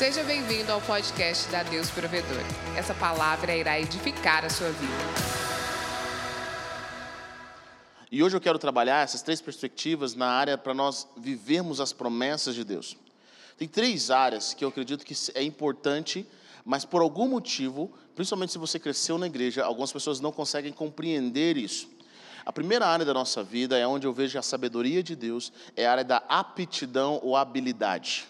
Seja bem-vindo ao podcast da Deus Provedor. Essa palavra irá edificar a sua vida. E hoje eu quero trabalhar essas três perspectivas na área para nós vivermos as promessas de Deus. Tem três áreas que eu acredito que é importante, mas por algum motivo, principalmente se você cresceu na igreja, algumas pessoas não conseguem compreender isso. A primeira área da nossa vida é onde eu vejo a sabedoria de Deus, é a área da aptidão ou habilidade.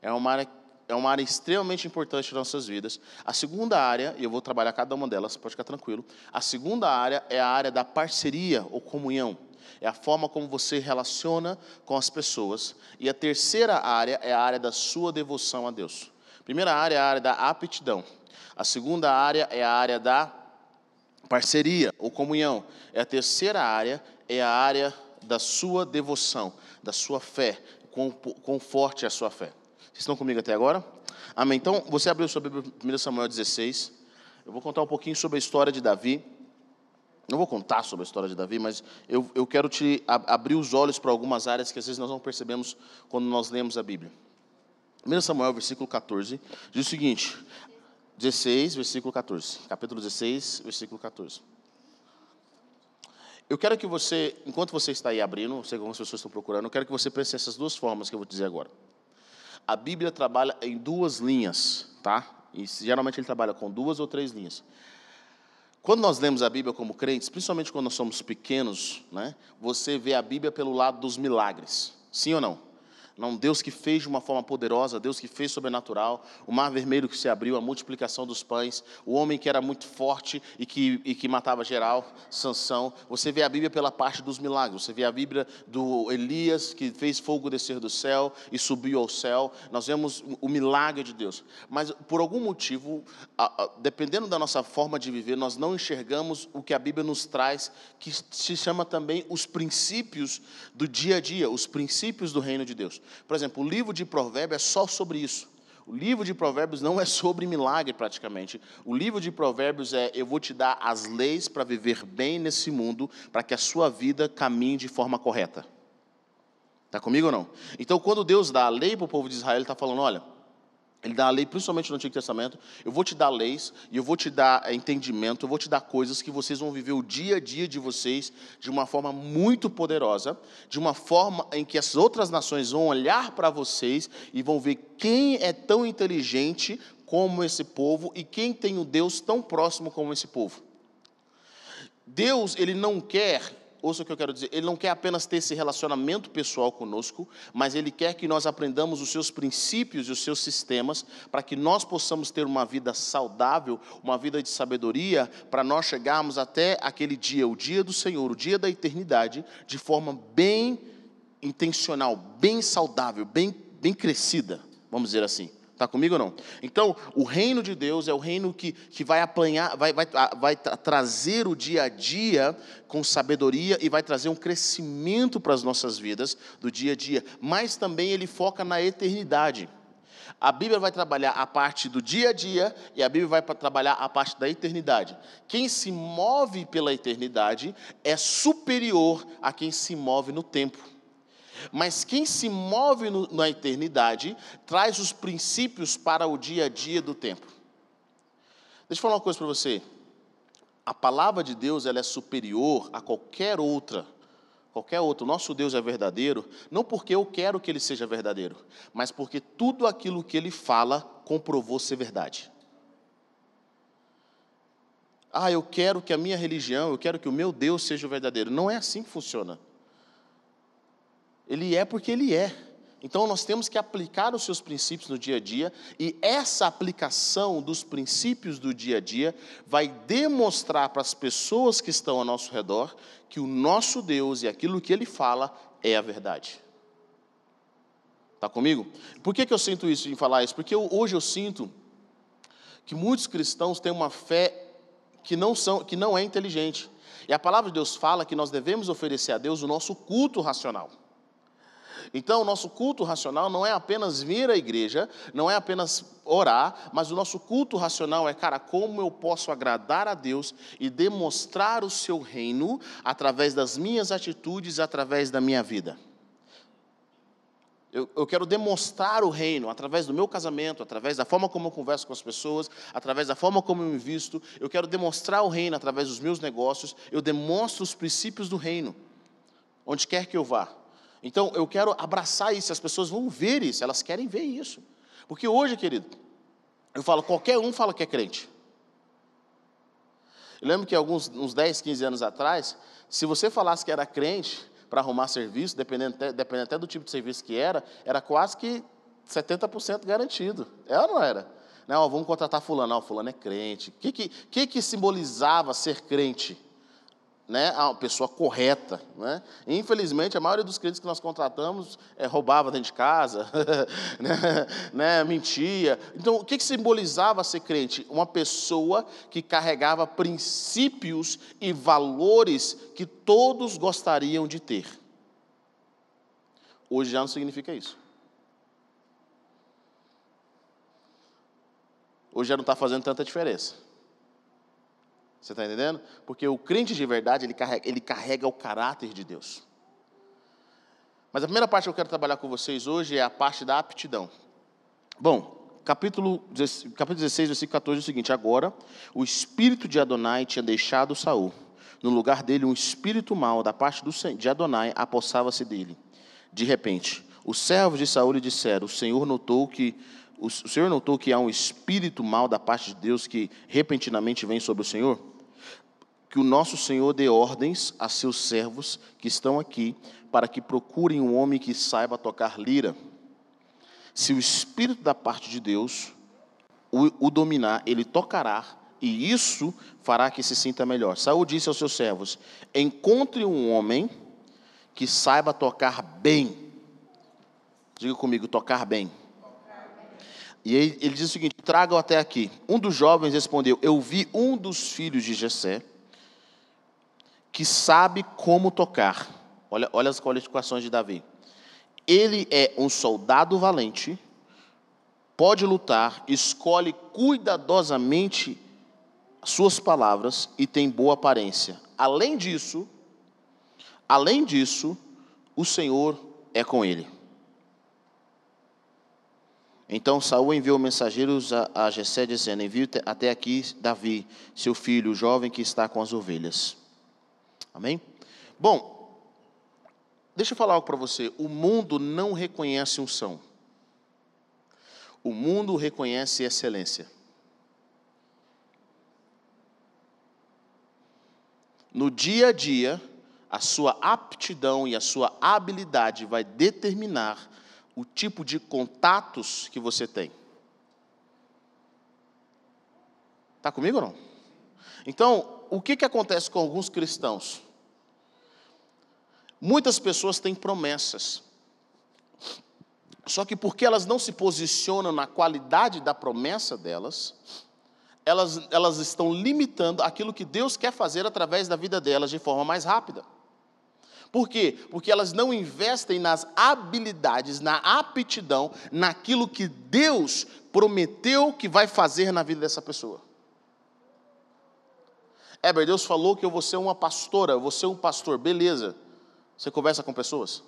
É uma área é uma área extremamente importante nas nossas vidas. A segunda área, e eu vou trabalhar cada uma delas, pode ficar tranquilo. A segunda área é a área da parceria ou comunhão. É a forma como você relaciona com as pessoas. E a terceira área é a área da sua devoção a Deus. Primeira área é a área da aptidão. A segunda área é a área da parceria ou comunhão. É a terceira área é a área da sua devoção, da sua fé. Quão, quão forte é a sua fé. Estão comigo até agora? Amém. Então, você abriu sua Bíblia 1 Samuel 16. Eu vou contar um pouquinho sobre a história de Davi. Não vou contar sobre a história de Davi, mas eu, eu quero te abrir os olhos para algumas áreas que às vezes nós não percebemos quando nós lemos a Bíblia. 1 Samuel, versículo 14, diz o seguinte: 16, versículo 14. Capítulo 16, versículo 14. Eu quero que você, enquanto você está aí abrindo, sei que algumas pessoas estão procurando, eu quero que você pense essas duas formas que eu vou dizer agora. A Bíblia trabalha em duas linhas, tá? E geralmente ele trabalha com duas ou três linhas. Quando nós lemos a Bíblia como crentes, principalmente quando nós somos pequenos, né, você vê a Bíblia pelo lado dos milagres. Sim ou não? Não, Deus que fez de uma forma poderosa, Deus que fez sobrenatural, o mar vermelho que se abriu, a multiplicação dos pães, o homem que era muito forte e que, e que matava geral, Sansão. Você vê a Bíblia pela parte dos milagres, você vê a Bíblia do Elias que fez fogo descer do céu e subiu ao céu. Nós vemos o milagre de Deus. Mas por algum motivo, dependendo da nossa forma de viver, nós não enxergamos o que a Bíblia nos traz, que se chama também os princípios do dia a dia, os princípios do reino de Deus. Por exemplo, o livro de Provérbios é só sobre isso. O livro de Provérbios não é sobre milagre praticamente. O livro de Provérbios é: eu vou te dar as leis para viver bem nesse mundo, para que a sua vida caminhe de forma correta. Está comigo ou não? Então, quando Deus dá a lei para o povo de Israel, Ele está falando: olha, ele dá a lei, principalmente no Antigo Testamento. Eu vou te dar leis e eu vou te dar eh, entendimento, eu vou te dar coisas que vocês vão viver o dia a dia de vocês de uma forma muito poderosa, de uma forma em que as outras nações vão olhar para vocês e vão ver quem é tão inteligente como esse povo e quem tem o Deus tão próximo como esse povo. Deus, ele não quer ouça o que eu quero dizer, ele não quer apenas ter esse relacionamento pessoal conosco, mas ele quer que nós aprendamos os seus princípios e os seus sistemas para que nós possamos ter uma vida saudável, uma vida de sabedoria, para nós chegarmos até aquele dia, o dia do Senhor, o dia da eternidade, de forma bem intencional, bem saudável, bem, bem crescida, vamos dizer assim. Está comigo ou não? Então, o reino de Deus é o reino que, que vai apanhar, vai, vai, vai trazer o dia a dia com sabedoria e vai trazer um crescimento para as nossas vidas do dia a dia, mas também ele foca na eternidade. A Bíblia vai trabalhar a parte do dia a dia e a Bíblia vai trabalhar a parte da eternidade. Quem se move pela eternidade é superior a quem se move no tempo. Mas quem se move no, na eternidade traz os princípios para o dia a dia do tempo. Deixa eu falar uma coisa para você. A palavra de Deus ela é superior a qualquer outra. Qualquer outro. Nosso Deus é verdadeiro, não porque eu quero que ele seja verdadeiro, mas porque tudo aquilo que ele fala comprovou ser verdade. Ah, eu quero que a minha religião, eu quero que o meu Deus seja verdadeiro. Não é assim que funciona. Ele é porque ele é. Então nós temos que aplicar os seus princípios no dia a dia, e essa aplicação dos princípios do dia a dia vai demonstrar para as pessoas que estão ao nosso redor que o nosso Deus e aquilo que ele fala é a verdade. Está comigo? Por que, que eu sinto isso em falar isso? Porque eu, hoje eu sinto que muitos cristãos têm uma fé que não, são, que não é inteligente. E a palavra de Deus fala que nós devemos oferecer a Deus o nosso culto racional. Então, o nosso culto racional não é apenas vir à igreja, não é apenas orar, mas o nosso culto racional é, cara, como eu posso agradar a Deus e demonstrar o seu reino através das minhas atitudes, através da minha vida. Eu, eu, quero demonstrar o reino através do meu casamento, através da forma como eu converso com as pessoas, através da forma como eu me visto. Eu quero demonstrar o reino através dos meus negócios. Eu demonstro os princípios do reino, onde quer que eu vá. Então, eu quero abraçar isso. As pessoas vão ver isso, elas querem ver isso. Porque hoje, querido, eu falo, qualquer um fala que é crente. Eu lembro que alguns uns 10, 15 anos atrás, se você falasse que era crente, para arrumar serviço, dependendo até, dependendo até do tipo de serviço que era, era quase que 70% garantido. Era ou não era? Não, vamos contratar fulano. Não, fulano é crente. O que, que, que, que simbolizava ser crente? Né, a pessoa correta. Né? Infelizmente, a maioria dos crentes que nós contratamos é, roubava dentro de casa, né, né, mentia. Então, o que, que simbolizava ser crente? Uma pessoa que carregava princípios e valores que todos gostariam de ter. Hoje já não significa isso. Hoje já não está fazendo tanta diferença. Você está entendendo? Porque o crente de verdade, ele carrega, ele carrega o caráter de Deus. Mas a primeira parte que eu quero trabalhar com vocês hoje é a parte da aptidão. Bom, capítulo, capítulo 16, versículo 14 é o seguinte: Agora o espírito de Adonai tinha deixado Saul. No lugar dele, um espírito mau da parte do, de Adonai apossava-se dele. De repente, os servos de Saul lhe disseram: O Senhor notou que o Senhor notou que há um espírito mau da parte de Deus que repentinamente vem sobre o Senhor? Que o nosso Senhor dê ordens a seus servos que estão aqui, para que procurem um homem que saiba tocar lira. Se o Espírito da parte de Deus o, o dominar, ele tocará, e isso fará que se sinta melhor. Saúl disse aos seus servos: Encontre um homem que saiba tocar bem. Diga comigo, tocar bem. E ele, diz o seguinte: traga-o até aqui. Um dos jovens respondeu: Eu vi um dos filhos de Jessé, que sabe como tocar. Olha, olha as qualificações de Davi. Ele é um soldado valente, pode lutar, escolhe cuidadosamente suas palavras e tem boa aparência. Além disso, além disso, o Senhor é com ele. Então Saul enviou mensageiros a, a Jessé dizendo: Envie até aqui Davi, seu filho, o jovem que está com as ovelhas. Amém? Bom, deixa eu falar algo para você. O mundo não reconhece unção. O mundo reconhece excelência. No dia a dia, a sua aptidão e a sua habilidade vai determinar o tipo de contatos que você tem. Está comigo ou não? Então, o que, que acontece com alguns cristãos? Muitas pessoas têm promessas. Só que porque elas não se posicionam na qualidade da promessa delas, elas, elas estão limitando aquilo que Deus quer fazer através da vida delas de forma mais rápida. Por quê? Porque elas não investem nas habilidades, na aptidão, naquilo que Deus prometeu que vai fazer na vida dessa pessoa. Éber, Deus falou que eu vou ser uma pastora, eu vou ser um pastor, beleza. Você conversa com pessoas?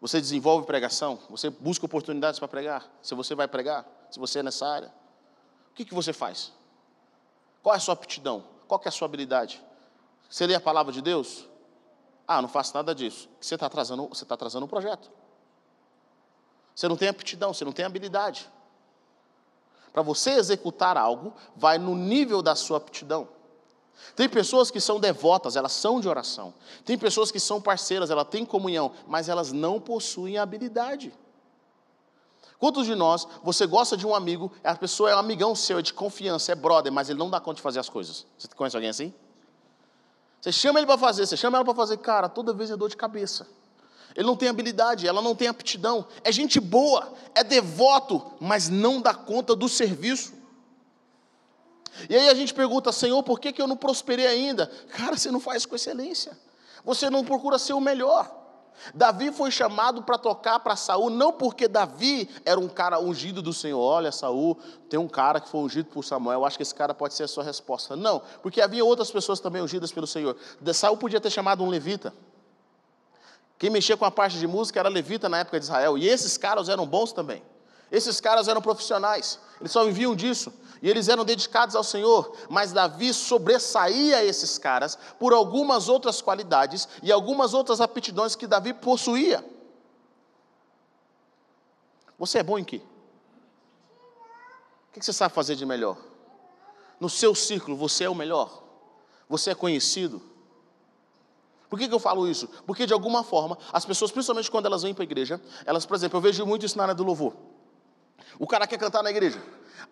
Você desenvolve pregação? Você busca oportunidades para pregar? Se você vai pregar? Se você é nessa área? O que, que você faz? Qual é a sua aptidão? Qual é a sua habilidade? Você lê a palavra de Deus? Ah, não faço nada disso. Você está atrasando, você está atrasando um projeto. Você não tem aptidão, você não tem habilidade. Para você executar algo, vai no nível da sua aptidão. Tem pessoas que são devotas, elas são de oração. Tem pessoas que são parceiras, elas têm comunhão, mas elas não possuem habilidade. Quantos de nós, você gosta de um amigo, a pessoa é um amigão seu, é de confiança, é brother, mas ele não dá conta de fazer as coisas? Você conhece alguém assim? Você chama ele para fazer, você chama ela para fazer, cara, toda vez é dor de cabeça. Ele não tem habilidade, ela não tem aptidão. É gente boa, é devoto, mas não dá conta do serviço. E aí a gente pergunta, Senhor, por que, que eu não prosperei ainda? Cara, você não faz com excelência. Você não procura ser o melhor. Davi foi chamado para tocar para Saul, não porque Davi era um cara ungido do Senhor. Olha, Saul, tem um cara que foi ungido por Samuel, eu acho que esse cara pode ser a sua resposta. Não, porque havia outras pessoas também ungidas pelo Senhor. Saul podia ter chamado um levita. Quem mexia com a parte de música era levita na época de Israel. E esses caras eram bons também. Esses caras eram profissionais. Eles só viviam disso. E eles eram dedicados ao Senhor. Mas Davi sobressaía esses caras por algumas outras qualidades e algumas outras aptidões que Davi possuía. Você é bom em quê? O que você sabe fazer de melhor? No seu círculo, você é o melhor? Você é conhecido? Por que, que eu falo isso? Porque, de alguma forma, as pessoas, principalmente quando elas vêm para a igreja, elas, por exemplo, eu vejo muito isso na área do louvor. O cara quer cantar na igreja.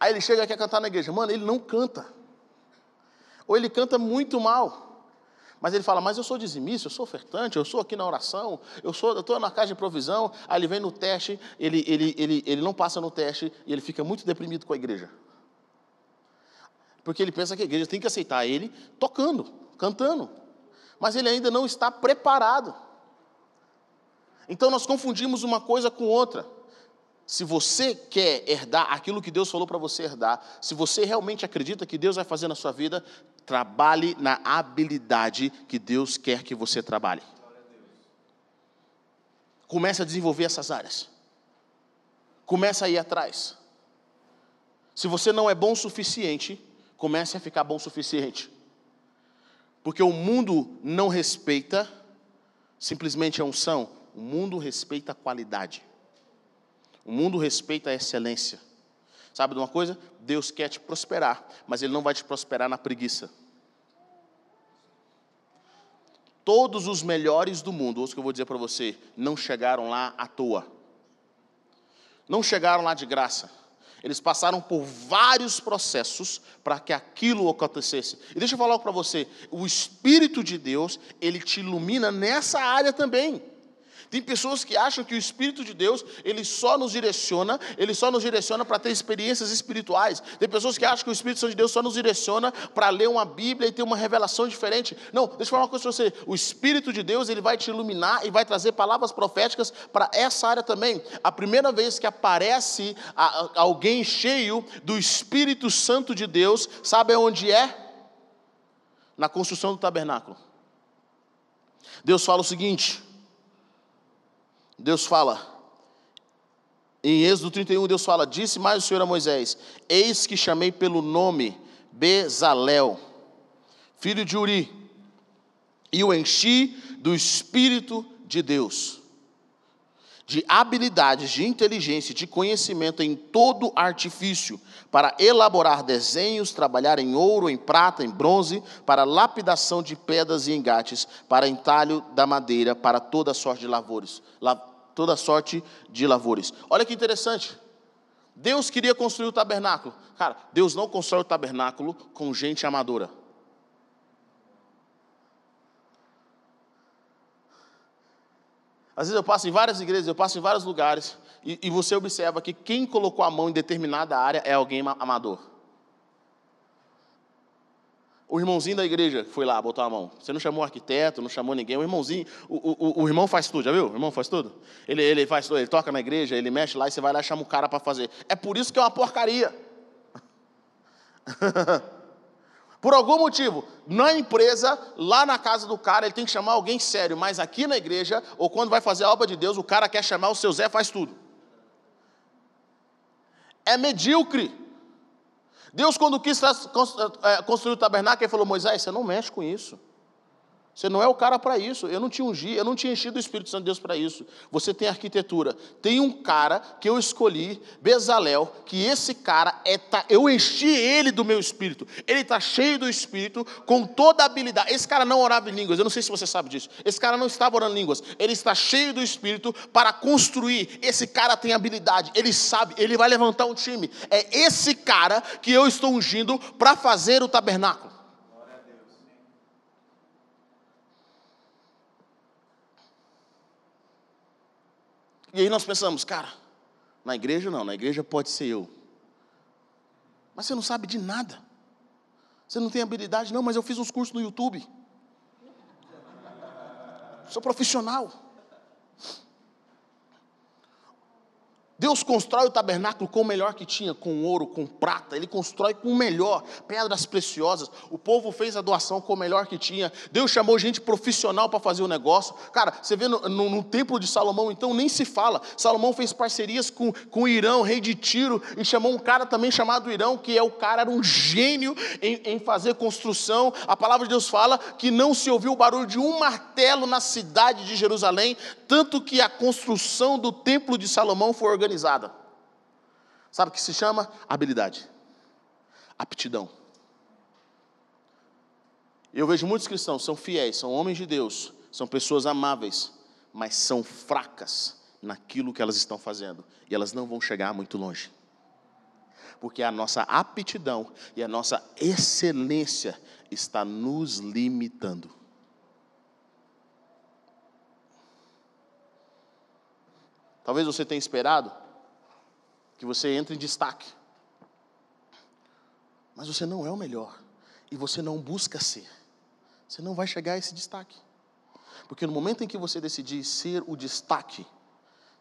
Aí ele chega e quer cantar na igreja. Mano, ele não canta. Ou ele canta muito mal. Mas ele fala, mas eu sou dizimista, eu sou ofertante, eu sou aqui na oração, eu sou, estou na casa de provisão. Aí ele vem no teste, ele, ele, ele, ele não passa no teste e ele fica muito deprimido com a igreja. Porque ele pensa que a igreja tem que aceitar ele tocando, cantando mas ele ainda não está preparado. Então nós confundimos uma coisa com outra. Se você quer herdar aquilo que Deus falou para você herdar, se você realmente acredita que Deus vai fazer na sua vida, trabalhe na habilidade que Deus quer que você trabalhe. Comece a desenvolver essas áreas. Comece a ir atrás. Se você não é bom o suficiente, comece a ficar bom o suficiente. Porque o mundo não respeita simplesmente a unção, o mundo respeita a qualidade. O mundo respeita a excelência. Sabe de uma coisa? Deus quer te prosperar, mas Ele não vai te prosperar na preguiça. Todos os melhores do mundo, ouça o que eu vou dizer para você, não chegaram lá à toa. Não chegaram lá de graça. Eles passaram por vários processos para que aquilo acontecesse. E deixa eu falar para você, o Espírito de Deus, ele te ilumina nessa área também. Tem pessoas que acham que o Espírito de Deus, ele só nos direciona, ele só nos direciona para ter experiências espirituais. Tem pessoas que acham que o Espírito Santo de Deus só nos direciona para ler uma Bíblia e ter uma revelação diferente. Não, deixa eu falar uma coisa para você. O Espírito de Deus, ele vai te iluminar e vai trazer palavras proféticas para essa área também. A primeira vez que aparece alguém cheio do Espírito Santo de Deus, sabe onde é? Na construção do tabernáculo. Deus fala o seguinte: Deus fala, em Êxodo 31, Deus fala: Disse mais o Senhor a Moisés: Eis que chamei pelo nome Bezalel, filho de Uri, e o enchi do Espírito de Deus, de habilidades, de inteligência, de conhecimento em todo artifício, para elaborar desenhos, trabalhar em ouro, em prata, em bronze, para lapidação de pedras e engates, para entalho da madeira, para toda sorte de lavores, toda sorte de lavores. Olha que interessante. Deus queria construir o tabernáculo. Cara, Deus não constrói o tabernáculo com gente amadora. Às vezes eu passo em várias igrejas, eu passo em vários lugares, e, e você observa que quem colocou a mão em determinada área é alguém amador. O irmãozinho da igreja foi lá, botou a mão. Você não chamou arquiteto, não chamou ninguém. O irmãozinho, o, o, o irmão faz tudo, já viu? O irmão faz tudo. Ele, ele faz tudo, ele toca na igreja, ele mexe lá e você vai lá e chama o cara para fazer. É por isso que é uma porcaria. Por algum motivo, na empresa, lá na casa do cara, ele tem que chamar alguém sério, mas aqui na igreja, ou quando vai fazer a obra de Deus, o cara quer chamar o seu Zé, faz tudo. É medíocre. Deus, quando quis é, construir o tabernáculo, ele falou: Moisés, você não mexe com isso. Você não é o cara para isso. Eu não te ungi, eu não tinha enchido o Espírito Santo de Deus para isso. Você tem arquitetura. Tem um cara que eu escolhi, Bezalel, que esse cara é tá, eu enchi ele do meu espírito. Ele está cheio do espírito, com toda a habilidade. Esse cara não orava em línguas. Eu não sei se você sabe disso. Esse cara não estava orando em línguas. Ele está cheio do espírito para construir. Esse cara tem habilidade. Ele sabe. Ele vai levantar um time. É esse cara que eu estou ungindo para fazer o tabernáculo. E aí nós pensamos, cara, na igreja não, na igreja pode ser eu. Mas você não sabe de nada. Você não tem habilidade, não, mas eu fiz uns cursos no YouTube. Sou profissional. Deus constrói o tabernáculo com o melhor que tinha, com ouro, com prata, ele constrói com o melhor, pedras preciosas. O povo fez a doação com o melhor que tinha. Deus chamou gente profissional para fazer o negócio. Cara, você vê no, no, no, templo de Salomão, então nem se fala. Salomão fez parcerias com, com o Irão, rei de Tiro, e chamou um cara também chamado Irão, que é o cara, era um gênio em, em fazer construção. A palavra de Deus fala que não se ouviu o barulho de um martelo na cidade de Jerusalém, tanto que a construção do templo de Salomão foi organizada organizada. Sabe o que se chama? Habilidade, aptidão. Eu vejo muitos cristãos, são fiéis, são homens de Deus, são pessoas amáveis, mas são fracas naquilo que elas estão fazendo e elas não vão chegar muito longe. Porque a nossa aptidão e a nossa excelência está nos limitando. Talvez você tenha esperado que você entre em destaque. Mas você não é o melhor. E você não busca ser. Você não vai chegar a esse destaque. Porque no momento em que você decidir ser o destaque,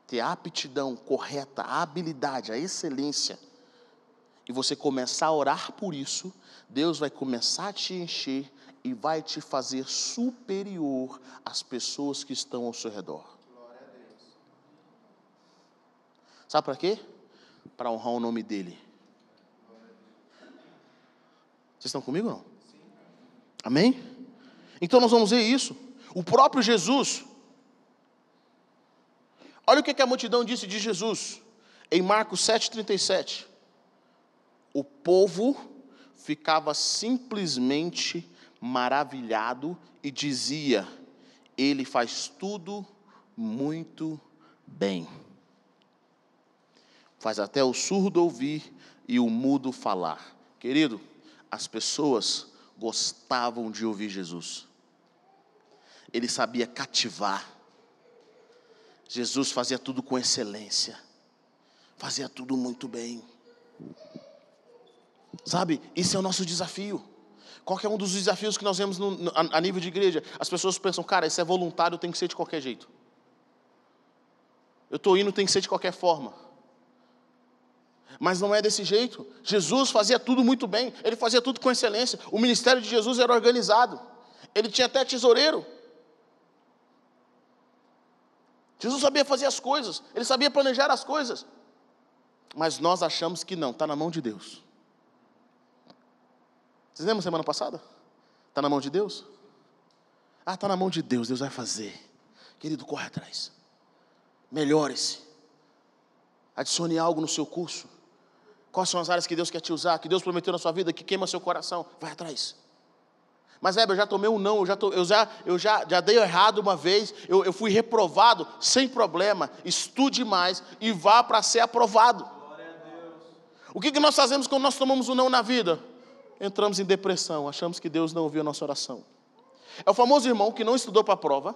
ter a aptidão correta, a habilidade, a excelência, e você começar a orar por isso, Deus vai começar a te encher e vai te fazer superior às pessoas que estão ao seu redor. Sabe para quê? Para honrar o nome dele. Vocês estão comigo ou não? Amém? Então nós vamos ver isso. O próprio Jesus. Olha o que a multidão disse de Jesus em Marcos 7,37. O povo ficava simplesmente maravilhado e dizia: Ele faz tudo muito bem faz até o surdo ouvir e o mudo falar. Querido, as pessoas gostavam de ouvir Jesus. Ele sabia cativar. Jesus fazia tudo com excelência. Fazia tudo muito bem. Sabe, esse é o nosso desafio. Qual é um dos desafios que nós vemos no, no, a, a nível de igreja? As pessoas pensam, cara, isso é voluntário, tem que ser de qualquer jeito. Eu estou indo, tem que ser de qualquer forma. Mas não é desse jeito. Jesus fazia tudo muito bem, ele fazia tudo com excelência. O ministério de Jesus era organizado. Ele tinha até tesoureiro. Jesus sabia fazer as coisas, ele sabia planejar as coisas. Mas nós achamos que não, está na mão de Deus. Vocês lembram semana passada? Está na mão de Deus? Ah, está na mão de Deus, Deus vai fazer. Querido, corre atrás. Melhore-se. Adicione algo no seu curso. Quais são as áreas que Deus quer te usar, que Deus prometeu na sua vida, que queima seu coração? Vai atrás. Mas, Heber, eu já tomei um não, eu já, tô, eu já, eu já, já dei errado uma vez, eu, eu fui reprovado, sem problema. Estude mais e vá para ser aprovado. O que, que nós fazemos quando nós tomamos um não na vida? Entramos em depressão, achamos que Deus não ouviu a nossa oração. É o famoso irmão que não estudou para a prova,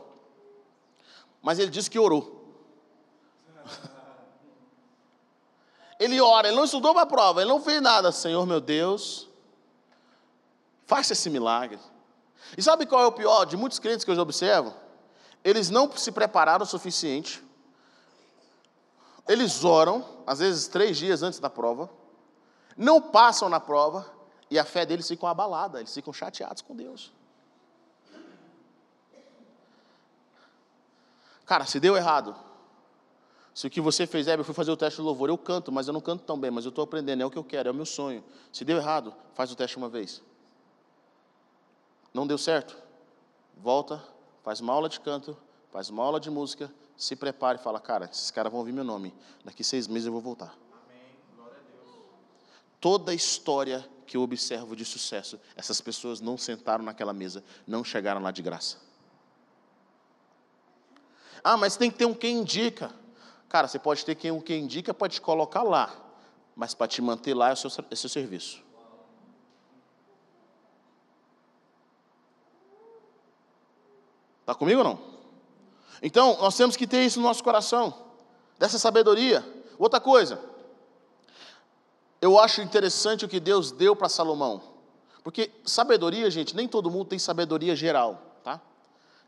mas ele disse que orou. Ele ora, ele não estudou para a prova, ele não fez nada. Senhor meu Deus, faça esse milagre. E sabe qual é o pior de muitos crentes que eu observo? Eles não se prepararam o suficiente. Eles oram, às vezes três dias antes da prova, não passam na prova e a fé deles fica abalada, eles ficam chateados com Deus. Cara, se deu errado, se o que você fez é, eu fui fazer o teste de louvor, eu canto, mas eu não canto tão bem, mas eu estou aprendendo, é o que eu quero, é o meu sonho. Se deu errado, faz o teste uma vez. Não deu certo? Volta, faz uma aula de canto, faz uma aula de música, se prepare e fala, cara, esses caras vão ouvir meu nome, daqui seis meses eu vou voltar. Toda a história que eu observo de sucesso, essas pessoas não sentaram naquela mesa, não chegaram lá de graça. Ah, mas tem que ter um quem indica. Cara, você pode ter quem, quem indica, pode te colocar lá, mas para te manter lá é o seu, é o seu serviço. Está comigo ou não? Então, nós temos que ter isso no nosso coração, dessa sabedoria. Outra coisa, eu acho interessante o que Deus deu para Salomão, porque sabedoria, gente, nem todo mundo tem sabedoria geral?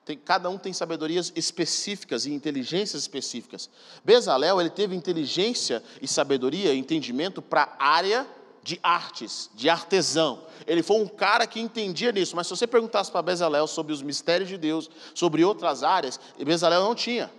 Tem, cada um tem sabedorias específicas e inteligências específicas. Bezalel, ele teve inteligência e sabedoria, entendimento para a área de artes, de artesão. Ele foi um cara que entendia nisso, mas se você perguntasse para Bezalel sobre os mistérios de Deus, sobre outras áreas, Bezalel não tinha.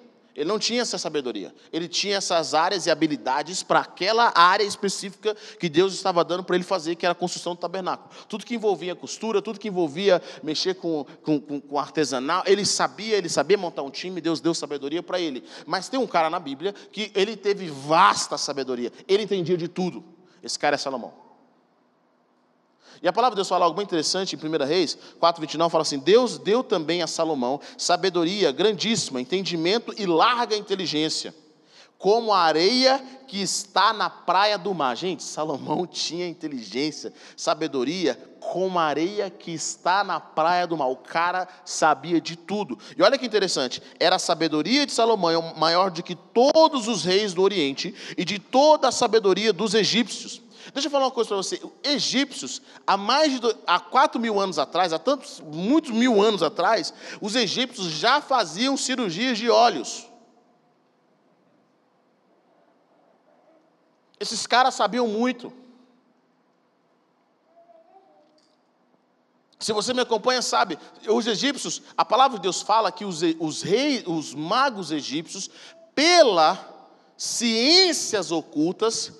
Ele não tinha essa sabedoria. Ele tinha essas áreas e habilidades para aquela área específica que Deus estava dando para ele fazer, que era a construção do tabernáculo. Tudo que envolvia costura, tudo que envolvia mexer com, com, com, artesanal, ele sabia, ele sabia montar um time, Deus deu sabedoria para ele. Mas tem um cara na Bíblia que ele teve vasta sabedoria. Ele entendia de tudo. Esse cara é Salomão. E a palavra de Deus fala algo bem interessante em 1 Reis 4,29, fala assim: Deus deu também a Salomão sabedoria grandíssima, entendimento e larga inteligência, como a areia que está na praia do mar. Gente, Salomão tinha inteligência, sabedoria, como a areia que está na praia do mar. O cara sabia de tudo. E olha que interessante: era a sabedoria de Salomão maior do que todos os reis do Oriente e de toda a sabedoria dos egípcios. Deixa eu falar uma coisa para você. Egípcios, há mais de há quatro mil anos atrás, há tantos, muitos mil anos atrás, os egípcios já faziam cirurgias de olhos. Esses caras sabiam muito. Se você me acompanha, sabe, os egípcios, a palavra de Deus fala que os, os reis, os magos egípcios, pela ciências ocultas,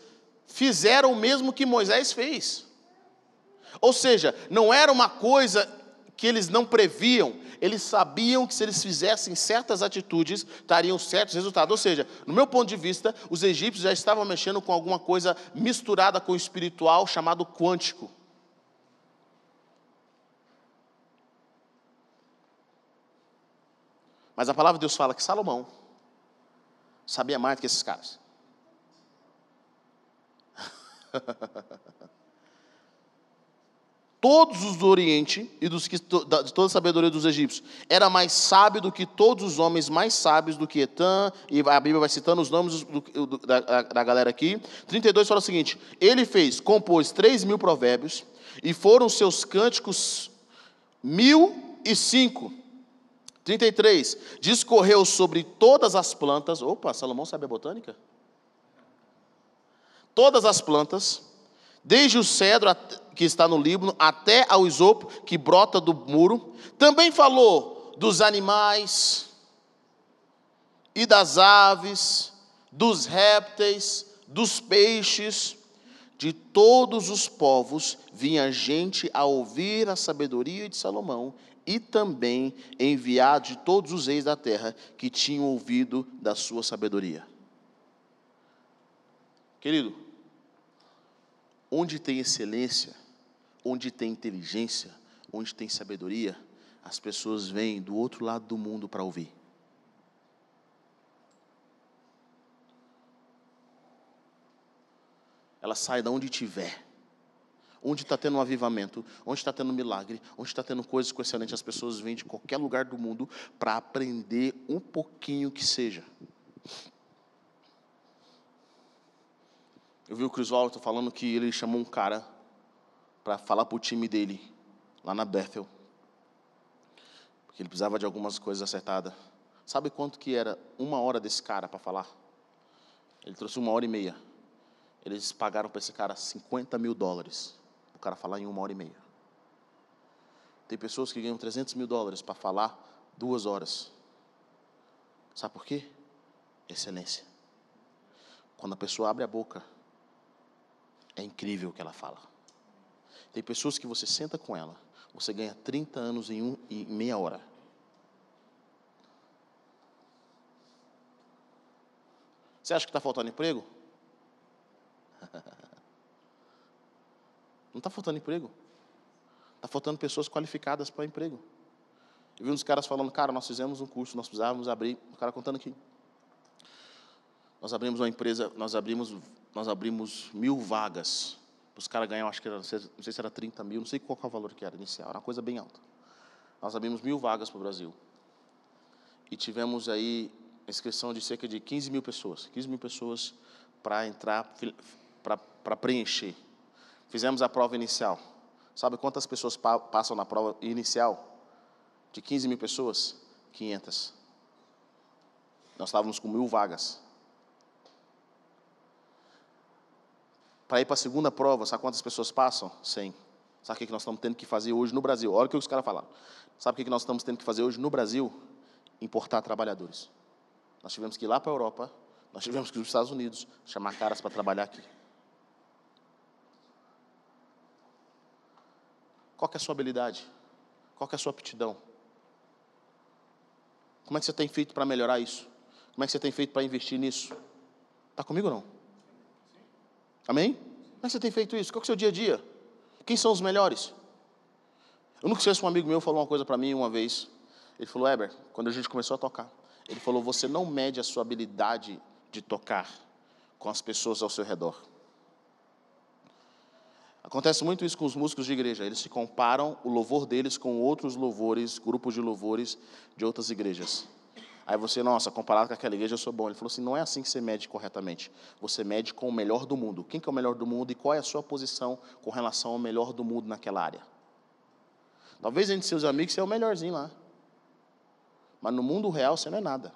fizeram o mesmo que Moisés fez. Ou seja, não era uma coisa que eles não previam, eles sabiam que se eles fizessem certas atitudes, teriam certos resultados. Ou seja, no meu ponto de vista, os egípcios já estavam mexendo com alguma coisa misturada com o espiritual chamado quântico. Mas a palavra de Deus fala que Salomão sabia mais do que esses caras. todos os do Oriente e dos que, de toda a sabedoria dos egípcios, era mais sábio do que todos os homens mais sábios do que Etan, e a Bíblia vai citando os nomes do, do, da, da galera aqui. 32 fala o seguinte: ele fez, compôs 3 mil provérbios, e foram seus cânticos mil e cinco. 33, discorreu sobre todas as plantas. Opa, Salomão sabe a botânica? Todas as plantas, desde o cedro que está no Líbano até ao isopo que brota do muro. Também falou dos animais e das aves, dos répteis, dos peixes. De todos os povos vinha gente a ouvir a sabedoria de Salomão e também enviado de todos os reis da terra que tinham ouvido da sua sabedoria. Querido, onde tem excelência, onde tem inteligência, onde tem sabedoria, as pessoas vêm do outro lado do mundo para ouvir. Ela sai de onde tiver. Onde está tendo um avivamento, onde está tendo um milagre, onde está tendo coisas com excelente, as pessoas vêm de qualquer lugar do mundo para aprender um pouquinho que seja. Eu vi o Walton falando que ele chamou um cara para falar para o time dele, lá na Bethel. Porque ele precisava de algumas coisas acertadas. Sabe quanto que era uma hora desse cara para falar? Ele trouxe uma hora e meia. Eles pagaram para esse cara 50 mil dólares. Para o cara falar em uma hora e meia. Tem pessoas que ganham 300 mil dólares para falar duas horas. Sabe por quê? Excelência. Quando a pessoa abre a boca, é incrível o que ela fala. Tem pessoas que você senta com ela, você ganha 30 anos em, um, em meia hora. Você acha que está faltando emprego? Não está faltando emprego. Está faltando pessoas qualificadas para emprego. Eu vi uns caras falando, cara, nós fizemos um curso, nós precisávamos abrir. O cara contando aqui. Nós abrimos uma empresa, nós abrimos, nós abrimos mil vagas. Os caras ganham, acho que era, não sei se era 30 mil, não sei qual é o valor que era inicial, era uma coisa bem alta. Nós abrimos mil vagas para o Brasil. E tivemos aí inscrição de cerca de 15 mil pessoas. 15 mil pessoas para entrar, para preencher. Fizemos a prova inicial. Sabe quantas pessoas pa passam na prova inicial? De 15 mil pessoas? 500. Nós estávamos com mil vagas. Para ir para a segunda prova, sabe quantas pessoas passam? 100. Sabe o que nós estamos tendo que fazer hoje no Brasil? Olha o que os caras falaram. Sabe o que nós estamos tendo que fazer hoje no Brasil? Importar trabalhadores. Nós tivemos que ir lá para a Europa, nós tivemos que ir para os Estados Unidos, chamar caras para trabalhar aqui. Qual é a sua habilidade? Qual é a sua aptidão? Como é que você tem feito para melhorar isso? Como é que você tem feito para investir nisso? Está comigo ou não? Amém? Como é você tem feito isso? Qual é o seu dia a dia? Quem são os melhores? Eu nunca esqueço um amigo meu falou uma coisa para mim uma vez. Ele falou, Eber, quando a gente começou a tocar, ele falou, você não mede a sua habilidade de tocar com as pessoas ao seu redor. Acontece muito isso com os músicos de igreja. Eles se comparam o louvor deles com outros louvores, grupos de louvores de outras igrejas. Aí você, nossa, comparado com aquela igreja, eu sou bom. Ele falou assim: não é assim que você mede corretamente. Você mede com o melhor do mundo. Quem que é o melhor do mundo e qual é a sua posição com relação ao melhor do mundo naquela área? Talvez entre seus amigos você é o melhorzinho lá. Mas no mundo real você não é nada.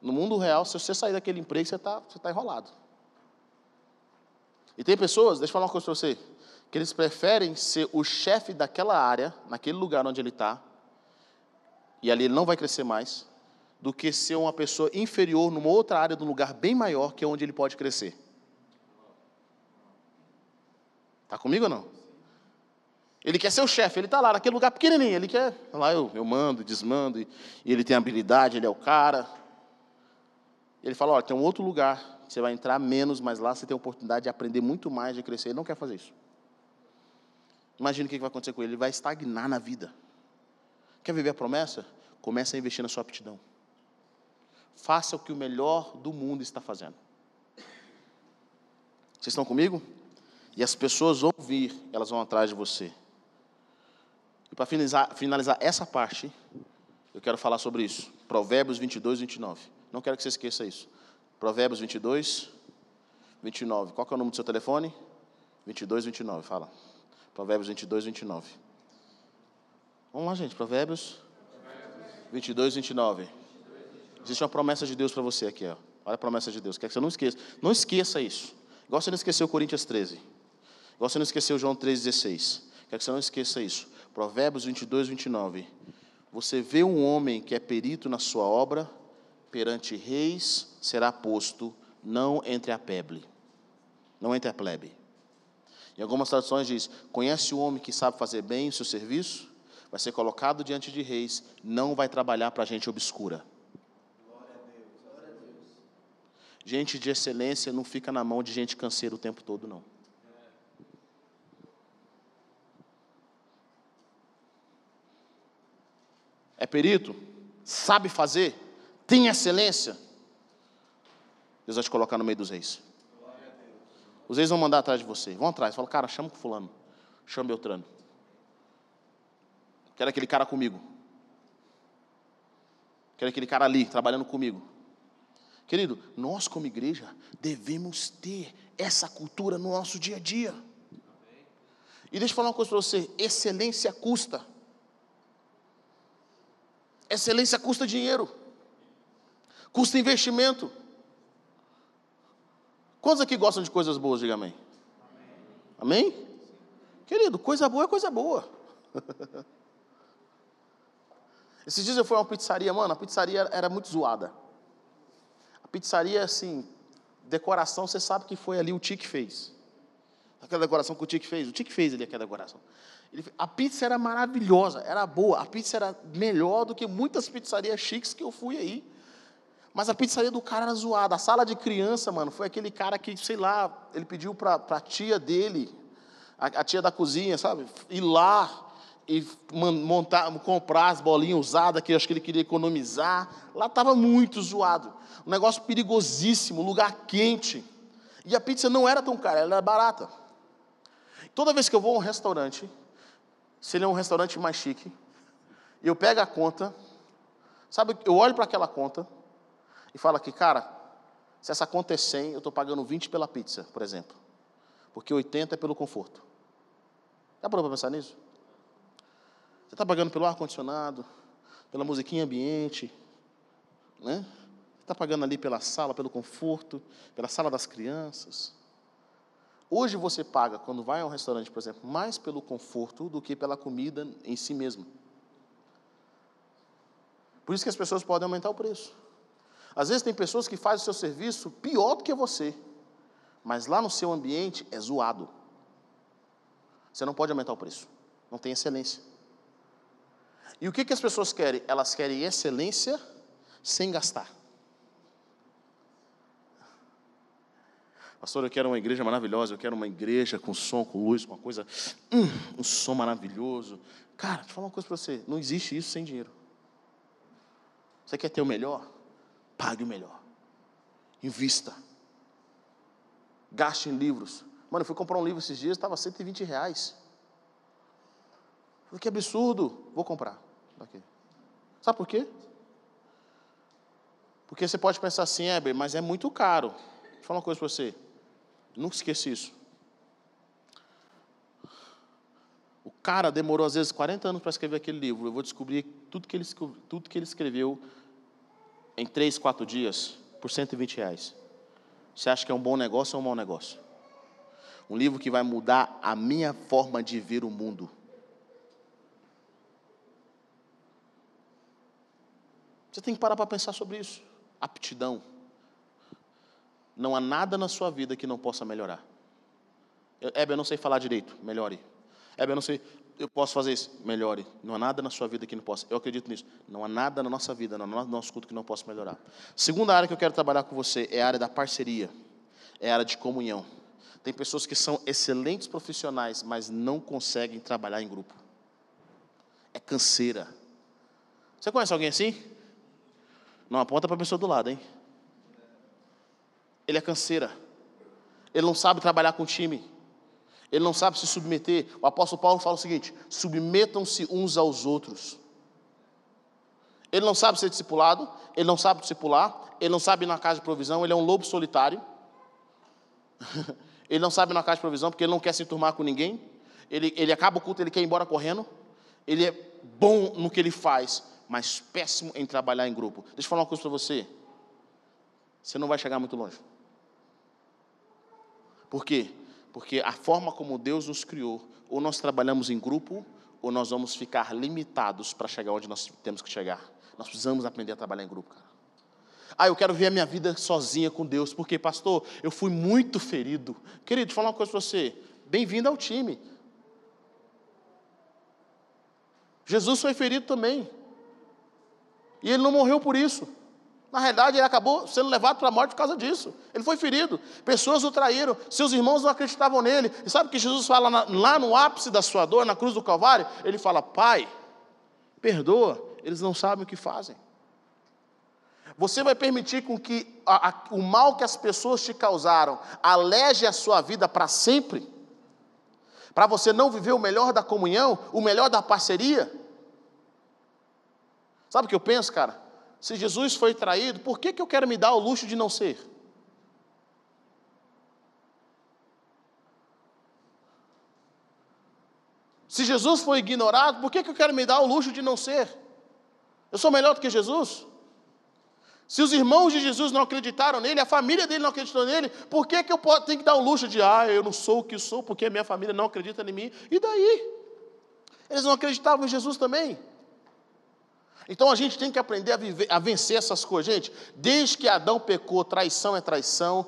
No mundo real, se você sair daquele emprego, você está você tá enrolado. E tem pessoas, deixa eu falar uma coisa para você que eles preferem ser o chefe daquela área, naquele lugar onde ele está, e ali ele não vai crescer mais, do que ser uma pessoa inferior numa outra área, num lugar bem maior, que é onde ele pode crescer. Está comigo ou não? Ele quer ser o chefe, ele está lá naquele lugar pequenininho, ele quer, lá eu, eu mando, desmando, e, e ele tem habilidade, ele é o cara. Ele fala, olha, tem um outro lugar, você vai entrar menos, mas lá você tem a oportunidade de aprender muito mais, de crescer. Ele não quer fazer isso. Imagina o que vai acontecer com ele. Ele vai estagnar na vida. Quer viver a promessa? Comece a investir na sua aptidão. Faça o que o melhor do mundo está fazendo. Vocês estão comigo? E as pessoas vão vir, elas vão atrás de você. E para finalizar, finalizar essa parte, eu quero falar sobre isso. Provérbios 22, 29. Não quero que você esqueça isso. Provérbios 22, 29. Qual é o número do seu telefone? 22, 29. Fala. Provérbios 22, 29. Vamos lá, gente. Provérbios 22, 29. Existe uma promessa de Deus para você aqui. Ó. Olha a promessa de Deus. Quer que você não esqueça. Não esqueça isso. Igual você não esqueceu Coríntios 13. Igual você não esqueceu João 13, 16. Quer que você não esqueça isso. Provérbios 22, 29. Você vê um homem que é perito na sua obra, perante reis será posto, não entre a peble. Não entre a plebe. Em algumas traduções diz: conhece o homem que sabe fazer bem o seu serviço, vai ser colocado diante de reis, não vai trabalhar para gente obscura. Gente de excelência não fica na mão de gente canseira o tempo todo, não. É perito? Sabe fazer? Tem excelência? Deus vai te colocar no meio dos reis. Os reis vão mandar atrás de você. Vão atrás. Fala, cara, chama o fulano. Chama Beltrano. Quero aquele cara comigo. Quero aquele cara ali, trabalhando comigo. Querido, nós como igreja devemos ter essa cultura no nosso dia a dia. E deixa eu falar uma coisa para você: excelência custa. Excelência custa dinheiro, custa investimento. Quantos aqui gostam de coisas boas? Diga amém. Amém? amém? Querido, coisa boa é coisa boa. Esses dias eu fui a uma pizzaria, mano, a pizzaria era muito zoada. A pizzaria, assim, decoração, você sabe que foi ali o Tique fez. Aquela decoração que o Tique fez, o Tique fez ali aquela decoração. Ele, a pizza era maravilhosa, era boa, a pizza era melhor do que muitas pizzarias chiques que eu fui aí. Mas a pizzaria do cara era zoada. A sala de criança, mano, foi aquele cara que, sei lá, ele pediu para a tia dele, a, a, tia da cozinha, sabe, ir lá e montar, comprar as bolinhas usadas, que eu acho que ele queria economizar. Lá estava muito zoado. Um negócio perigosíssimo, lugar quente. E a pizza não era tão cara, ela era barata. Toda vez que eu vou a um restaurante, se ele é um restaurante mais chique, eu pego a conta, sabe, eu olho para aquela conta, e fala que, cara, se essa conta é 100, eu estou pagando 20 pela pizza, por exemplo. Porque 80 é pelo conforto. Já parou para pensar nisso? Você está pagando pelo ar-condicionado, pela musiquinha ambiente, né? Está pagando ali pela sala, pelo conforto, pela sala das crianças. Hoje você paga, quando vai a um restaurante, por exemplo, mais pelo conforto do que pela comida em si mesmo. Por isso que as pessoas podem aumentar o preço. Às vezes tem pessoas que fazem o seu serviço pior do que você, mas lá no seu ambiente é zoado. Você não pode aumentar o preço, não tem excelência. E o que, que as pessoas querem? Elas querem excelência sem gastar. Pastor, eu quero uma igreja maravilhosa, eu quero uma igreja com som, com luz, com uma coisa, hum, um som maravilhoso. Cara, deixa eu falar uma coisa para você: não existe isso sem dinheiro. Você quer ter o melhor? Pague o melhor. Invista. Gaste em livros. Mano, eu fui comprar um livro esses dias, estava 120 reais. Falei, que absurdo. Vou comprar. Aqui. Sabe por quê? Porque você pode pensar assim, Heber, mas é muito caro. Deixa eu falar uma coisa para você. Nunca esqueça isso. O cara demorou às vezes 40 anos para escrever aquele livro. Eu vou descobrir tudo que ele, tudo que ele escreveu em 3, 4 dias por 120 reais. Você acha que é um bom negócio ou um mau negócio? Um livro que vai mudar a minha forma de ver o mundo. Você tem que parar para pensar sobre isso. Aptidão. Não há nada na sua vida que não possa melhorar. Hebe, eu não sei falar direito, melhore. Hebe, eu não sei, eu posso fazer isso, melhore. Não há nada na sua vida que não possa. Eu acredito nisso. Não há nada na nossa vida, no nosso culto que não possa melhorar. Segunda área que eu quero trabalhar com você é a área da parceria, é a área de comunhão. Tem pessoas que são excelentes profissionais, mas não conseguem trabalhar em grupo. É canseira. Você conhece alguém assim? Não aponta para a pessoa do lado, hein? Ele é canseira. Ele não sabe trabalhar com time. Ele não sabe se submeter. O apóstolo Paulo fala o seguinte: submetam-se uns aos outros. Ele não sabe ser discipulado, ele não sabe discipular, ele não sabe ir na casa de provisão, ele é um lobo solitário. ele não sabe ir na casa de provisão porque ele não quer se enturmar com ninguém. Ele, ele acaba o culto, ele quer ir embora correndo. Ele é bom no que ele faz, mas péssimo em trabalhar em grupo. Deixa eu falar uma coisa para você. Você não vai chegar muito longe. Por quê? Porque a forma como Deus nos criou, ou nós trabalhamos em grupo, ou nós vamos ficar limitados para chegar onde nós temos que chegar. Nós precisamos aprender a trabalhar em grupo, cara. Ah, eu quero ver a minha vida sozinha com Deus, porque, pastor, eu fui muito ferido. Querido, falar uma coisa para você. Bem-vindo ao time. Jesus foi ferido também. E ele não morreu por isso. Na realidade, ele acabou sendo levado para a morte por causa disso. Ele foi ferido. Pessoas o traíram. Seus irmãos não acreditavam nele. E sabe o que Jesus fala lá no ápice da sua dor, na cruz do Calvário? Ele fala: Pai, perdoa, eles não sabem o que fazem. Você vai permitir com que a, a, o mal que as pessoas te causaram aleje a sua vida para sempre? Para você não viver o melhor da comunhão, o melhor da parceria? Sabe o que eu penso, cara? Se Jesus foi traído, por que, que eu quero me dar o luxo de não ser? Se Jesus foi ignorado, por que, que eu quero me dar o luxo de não ser? Eu sou melhor do que Jesus? Se os irmãos de Jesus não acreditaram nele, a família dele não acreditou nele, por que, que eu tenho que dar o luxo de, ah, eu não sou o que sou, porque a minha família não acredita em mim? E daí? Eles não acreditavam em Jesus também. Então a gente tem que aprender a, viver, a vencer essas coisas. Gente, desde que Adão pecou, traição é traição,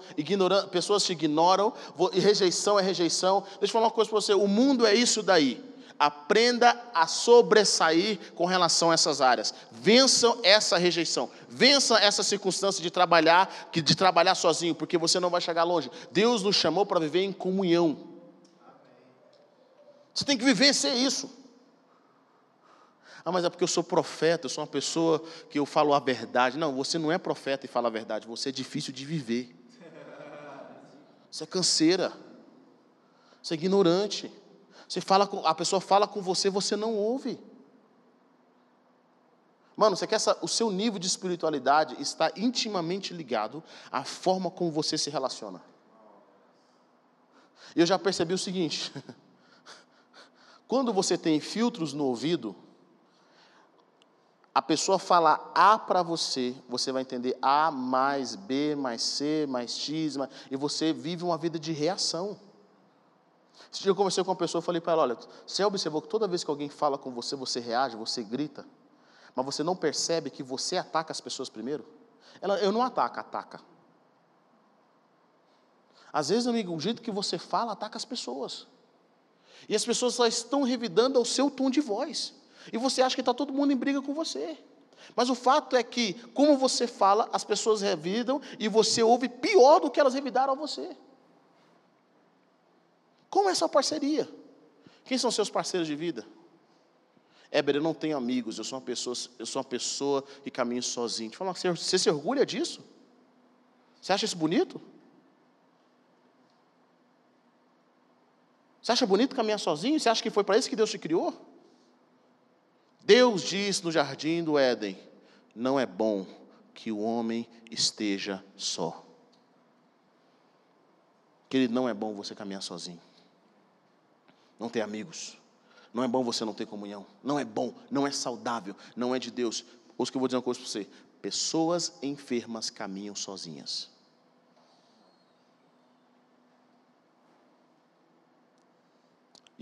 pessoas te ignoram, rejeição é rejeição. Deixa eu falar uma coisa para você: o mundo é isso daí. Aprenda a sobressair com relação a essas áreas. Vençam essa rejeição. Vença essa circunstância de trabalhar, de trabalhar sozinho, porque você não vai chegar longe. Deus nos chamou para viver em comunhão. Você tem que vivencer isso. Ah, mas é porque eu sou profeta, eu sou uma pessoa que eu falo a verdade. Não, você não é profeta e fala a verdade, você é difícil de viver. Você é canseira. Você é ignorante. Você fala com, a pessoa fala com você, você não ouve. Mano, você quer essa, o seu nível de espiritualidade está intimamente ligado à forma como você se relaciona. E eu já percebi o seguinte: quando você tem filtros no ouvido, a pessoa fala A para você, você vai entender A mais B mais C mais X, mais, e você vive uma vida de reação. Esse dia eu conversei com uma pessoa e falei para ela: olha, você observou que toda vez que alguém fala com você, você reage, você grita, mas você não percebe que você ataca as pessoas primeiro? Ela, eu não ataco, ataca. Às vezes, amigo, o jeito que você fala ataca as pessoas. E as pessoas só estão revidando ao seu tom de voz. E você acha que está todo mundo em briga com você. Mas o fato é que, como você fala, as pessoas revidam e você ouve pior do que elas revidaram a você. Como é essa parceria? Quem são seus parceiros de vida? Éber, eu não tenho amigos, eu sou uma pessoa, eu sou uma pessoa que caminho sozinho. Você se orgulha disso? Você acha isso bonito? Você acha bonito caminhar sozinho? Você acha que foi para isso que Deus te criou? Deus diz no jardim do Éden: não é bom que o homem esteja só. Querido, não é bom você caminhar sozinho. Não ter amigos. Não é bom você não ter comunhão. Não é bom, não é saudável, não é de Deus. Ouça que eu vou dizer uma coisa para você. Pessoas enfermas caminham sozinhas.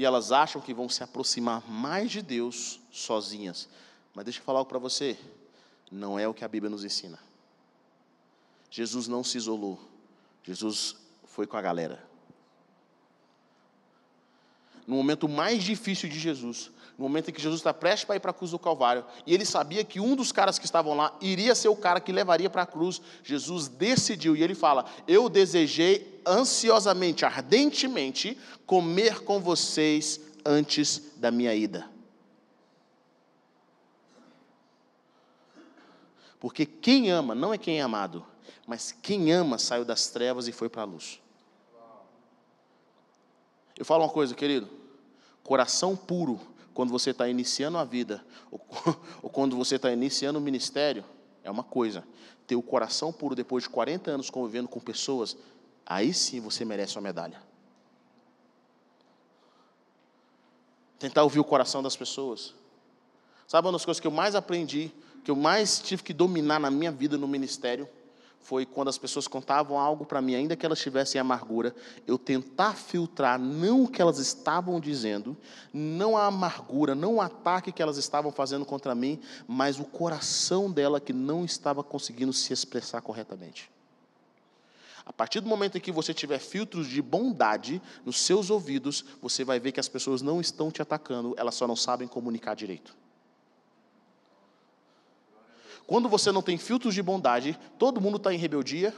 E elas acham que vão se aproximar mais de Deus sozinhas. Mas deixa eu falar algo para você: não é o que a Bíblia nos ensina. Jesus não se isolou, Jesus foi com a galera. No momento mais difícil de Jesus, no momento em que Jesus está prestes para ir para a cruz do Calvário, e ele sabia que um dos caras que estavam lá iria ser o cara que levaria para a cruz, Jesus decidiu, e ele fala: Eu desejei ansiosamente, ardentemente, comer com vocês antes da minha ida. Porque quem ama não é quem é amado, mas quem ama saiu das trevas e foi para a luz. Eu falo uma coisa, querido: coração puro quando você está iniciando a vida, ou, quando você está iniciando o ministério, é uma coisa. Ter o coração puro depois de 40 anos convivendo com pessoas, aí sim você merece uma medalha. Tentar ouvir o coração das pessoas. Sabe uma das coisas que eu mais aprendi, que eu mais tive que dominar na minha vida no ministério? Foi quando as pessoas contavam algo para mim, ainda que elas tivessem amargura, eu tentar filtrar não o que elas estavam dizendo, não a amargura, não o ataque que elas estavam fazendo contra mim, mas o coração dela que não estava conseguindo se expressar corretamente. A partir do momento em que você tiver filtros de bondade nos seus ouvidos, você vai ver que as pessoas não estão te atacando, elas só não sabem comunicar direito. Quando você não tem filtros de bondade, todo mundo está em rebeldia,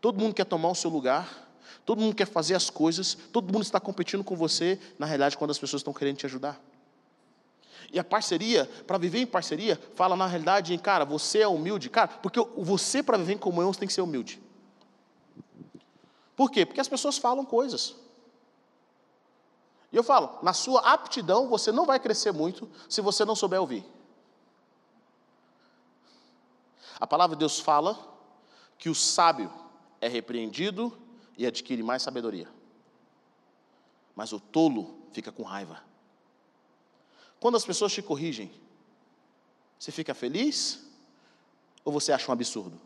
todo mundo quer tomar o seu lugar, todo mundo quer fazer as coisas, todo mundo está competindo com você, na realidade, quando as pessoas estão querendo te ajudar. E a parceria, para viver em parceria, fala na realidade em, cara, você é humilde, cara, porque você, para viver em comunhão, você tem que ser humilde. Por quê? Porque as pessoas falam coisas. E eu falo, na sua aptidão, você não vai crescer muito se você não souber ouvir. A palavra de Deus fala que o sábio é repreendido e adquire mais sabedoria. Mas o tolo fica com raiva. Quando as pessoas te corrigem, você fica feliz ou você acha um absurdo?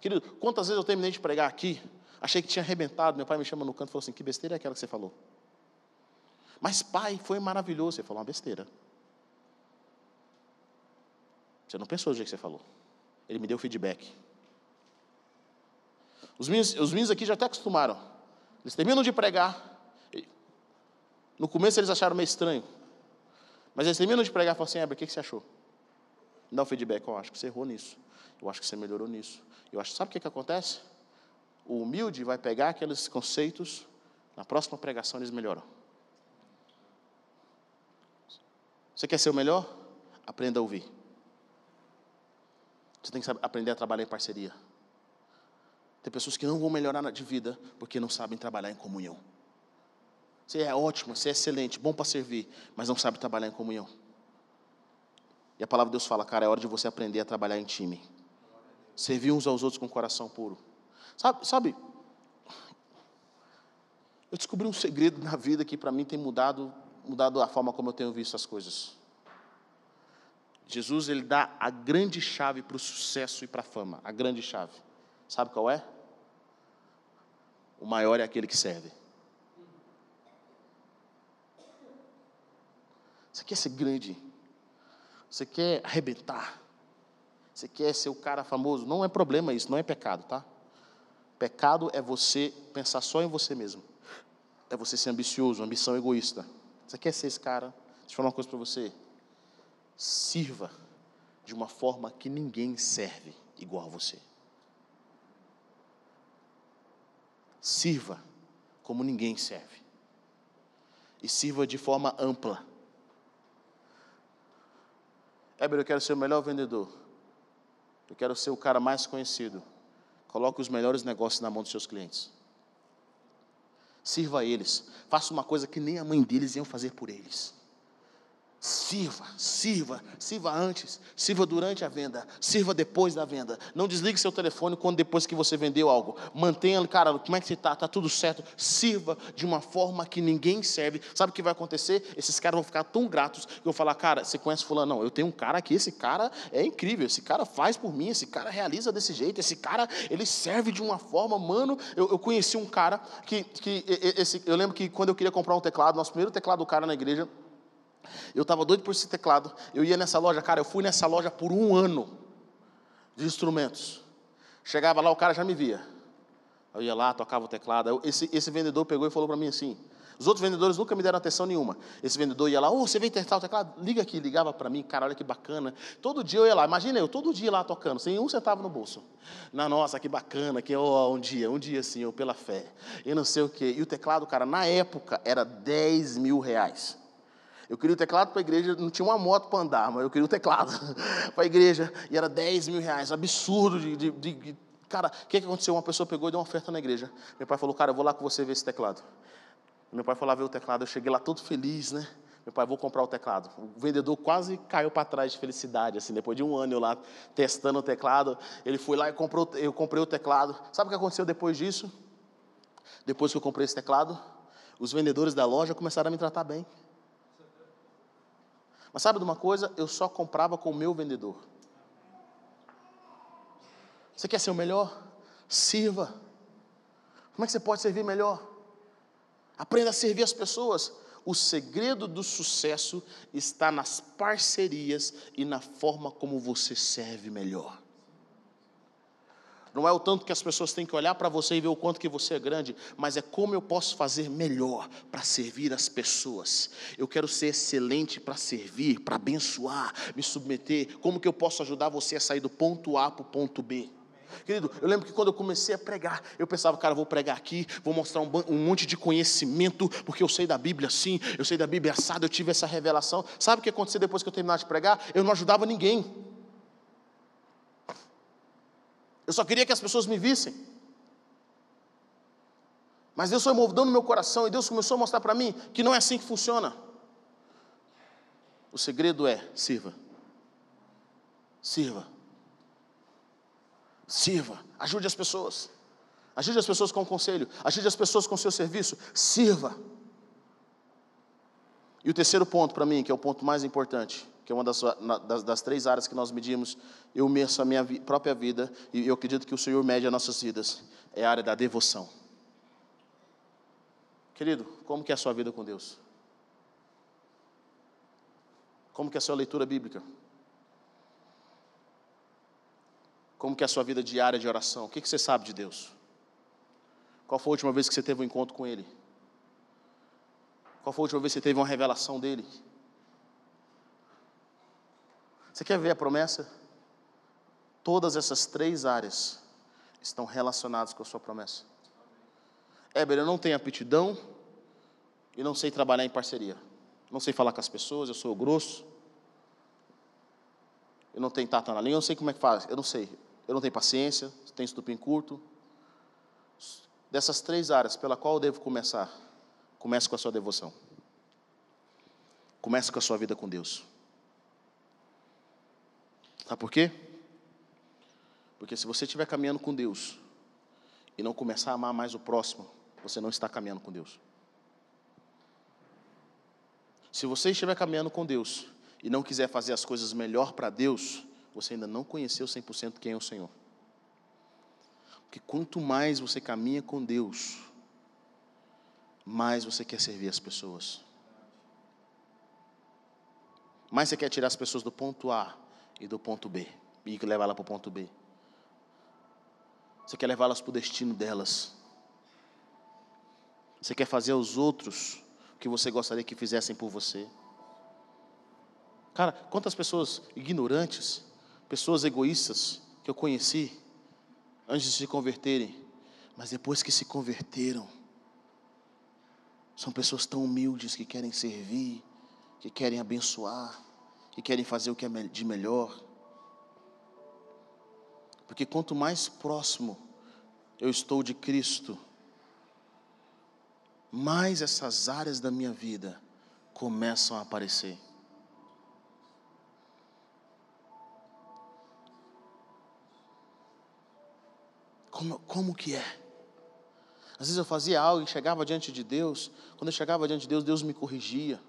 Querido, quantas vezes eu terminei de pregar aqui, achei que tinha arrebentado, meu pai me chama no canto e falou assim: que besteira é aquela que você falou? Mas, pai, foi maravilhoso. Você falou uma besteira. Você não pensou do jeito que você falou. Ele me deu feedback. Os meninos, os meninos aqui já até acostumaram. Eles terminam de pregar. No começo eles acharam meio estranho. Mas eles terminam de pregar e falam assim, Heber, o que você achou? Me dá um feedback, eu acho que você errou nisso. Eu acho que você melhorou nisso. Eu acho, sabe o que, que acontece? O humilde vai pegar aqueles conceitos, na próxima pregação eles melhoram. Você quer ser o melhor? Aprenda a ouvir. Você tem que aprender a trabalhar em parceria. Tem pessoas que não vão melhorar de vida porque não sabem trabalhar em comunhão. Você é ótimo, você é excelente, bom para servir, mas não sabe trabalhar em comunhão. E a palavra de Deus fala, cara, é hora de você aprender a trabalhar em time. Servir uns aos outros com coração puro. Sabe, sabe? Eu descobri um segredo na vida que para mim tem mudado mudado a forma como eu tenho visto as coisas. Jesus ele dá a grande chave para o sucesso e para a fama, a grande chave. Sabe qual é? O maior é aquele que serve. Você quer ser grande? Você quer arrebentar? Você quer ser o cara famoso? Não é problema isso, não é pecado, tá? Pecado é você pensar só em você mesmo. É você ser ambicioso, ambição egoísta. Você quer ser esse cara? Deixa eu falar uma coisa para você. Sirva de uma forma que ninguém serve igual a você. Sirva como ninguém serve. E sirva de forma ampla. Éber, eu quero ser o melhor vendedor. Eu quero ser o cara mais conhecido. Coloque os melhores negócios na mão dos seus clientes. Sirva a eles. Faça uma coisa que nem a mãe deles iam fazer por eles. Sirva, sirva, sirva antes, sirva durante a venda, sirva depois da venda. Não desligue seu telefone quando depois que você vendeu algo. Mantenha, cara, como é que você está? Está tudo certo? Sirva de uma forma que ninguém serve. Sabe o que vai acontecer? Esses caras vão ficar tão gratos que eu falar, cara, você conhece fulano? Não, eu tenho um cara aqui, esse cara é incrível, esse cara faz por mim, esse cara realiza desse jeito, esse cara, ele serve de uma forma, mano. Eu, eu conheci um cara que, que esse, eu lembro que quando eu queria comprar um teclado, nosso primeiro teclado do cara na igreja, eu estava doido por esse teclado. Eu ia nessa loja, cara, eu fui nessa loja por um ano de instrumentos. Chegava lá, o cara já me via. Eu ia lá, tocava o teclado. Esse, esse vendedor pegou e falou para mim assim: os outros vendedores nunca me deram atenção nenhuma. Esse vendedor ia lá, oh, você vem testar o teclado? Liga aqui, ligava para mim, cara, olha que bacana. Todo dia eu ia lá, imagina eu, todo dia lá tocando, sem um centavo no bolso. Na nossa, que bacana, que oh, um dia, um dia assim, eu pela fé. E não sei o quê. E o teclado, cara, na época era 10 mil reais. Eu queria o teclado para a igreja, não tinha uma moto para andar, mas eu queria o teclado para a igreja, e era 10 mil reais, absurdo de, de, de Cara, o que, que aconteceu? Uma pessoa pegou e deu uma oferta na igreja. Meu pai falou, cara, eu vou lá com você ver esse teclado. Meu pai foi lá ver o teclado, eu cheguei lá todo feliz, né? Meu pai, vou comprar o teclado. O vendedor quase caiu para trás de felicidade, assim, depois de um ano eu lá testando o teclado. Ele foi lá e comprou, eu comprei o teclado. Sabe o que aconteceu depois disso? Depois que eu comprei esse teclado, os vendedores da loja começaram a me tratar bem. Mas sabe de uma coisa? Eu só comprava com o meu vendedor. Você quer ser o melhor? Sirva. Como é que você pode servir melhor? Aprenda a servir as pessoas. O segredo do sucesso está nas parcerias e na forma como você serve melhor. Não é o tanto que as pessoas têm que olhar para você e ver o quanto que você é grande, mas é como eu posso fazer melhor para servir as pessoas. Eu quero ser excelente para servir, para abençoar, me submeter. Como que eu posso ajudar você a sair do ponto A para o ponto B? Querido, eu lembro que quando eu comecei a pregar, eu pensava, cara, vou pregar aqui, vou mostrar um, um, monte de conhecimento, porque eu sei da Bíblia assim, eu sei da Bíblia assada, eu tive essa revelação. Sabe o que aconteceu depois que eu terminasse de pregar? Eu não ajudava ninguém. Eu só queria que as pessoas me vissem. Mas Deus foi moldando meu coração e Deus começou a mostrar para mim que não é assim que funciona. O segredo é: sirva. Sirva. Sirva. Ajude as pessoas. Ajude as pessoas com o conselho. Ajude as pessoas com o seu serviço. Sirva. E o terceiro ponto para mim, que é o ponto mais importante, que é uma das, das, das, três áreas que nós medimos, eu meço a minha vi, própria vida, e eu acredito que o Senhor mede as nossas vidas, é a área da devoção. Querido, como que é a sua vida com Deus? Como que é a sua leitura bíblica? Como que é a sua vida diária de oração? O que, que você sabe de Deus? Qual foi a última vez que você teve um encontro com Ele? Qual foi a última vez que você teve uma revelação dEle? Você quer ver a promessa? Todas essas três áreas estão relacionadas com a sua promessa. Éber, eu não tenho aptidão e não sei trabalhar em parceria. Não sei falar com as pessoas, eu sou grosso. Eu não tenho tato na língua, eu não sei como é que faz. Eu não sei. Eu não tenho paciência, tenho estupim curto. Dessas três áreas, pela qual eu devo começar? Comece com a sua devoção. Comece com a sua vida com Deus. Sabe por quê? Porque se você estiver caminhando com Deus e não começar a amar mais o próximo, você não está caminhando com Deus. Se você estiver caminhando com Deus e não quiser fazer as coisas melhor para Deus, você ainda não conheceu 100% quem é o Senhor. Porque quanto mais você caminha com Deus, mais você quer servir as pessoas. Mais você quer tirar as pessoas do ponto A e do ponto B e levar ela para o ponto B. Você quer levá-las para o destino delas. Você quer fazer aos outros o que você gostaria que fizessem por você. Cara, quantas pessoas ignorantes, pessoas egoístas que eu conheci antes de se converterem, mas depois que se converteram, são pessoas tão humildes que querem servir, que querem abençoar, que querem fazer o que é de melhor. Porque quanto mais próximo eu estou de Cristo, mais essas áreas da minha vida começam a aparecer. Como, como que é? Às vezes eu fazia algo e chegava diante de Deus. Quando eu chegava diante de Deus, Deus me corrigia.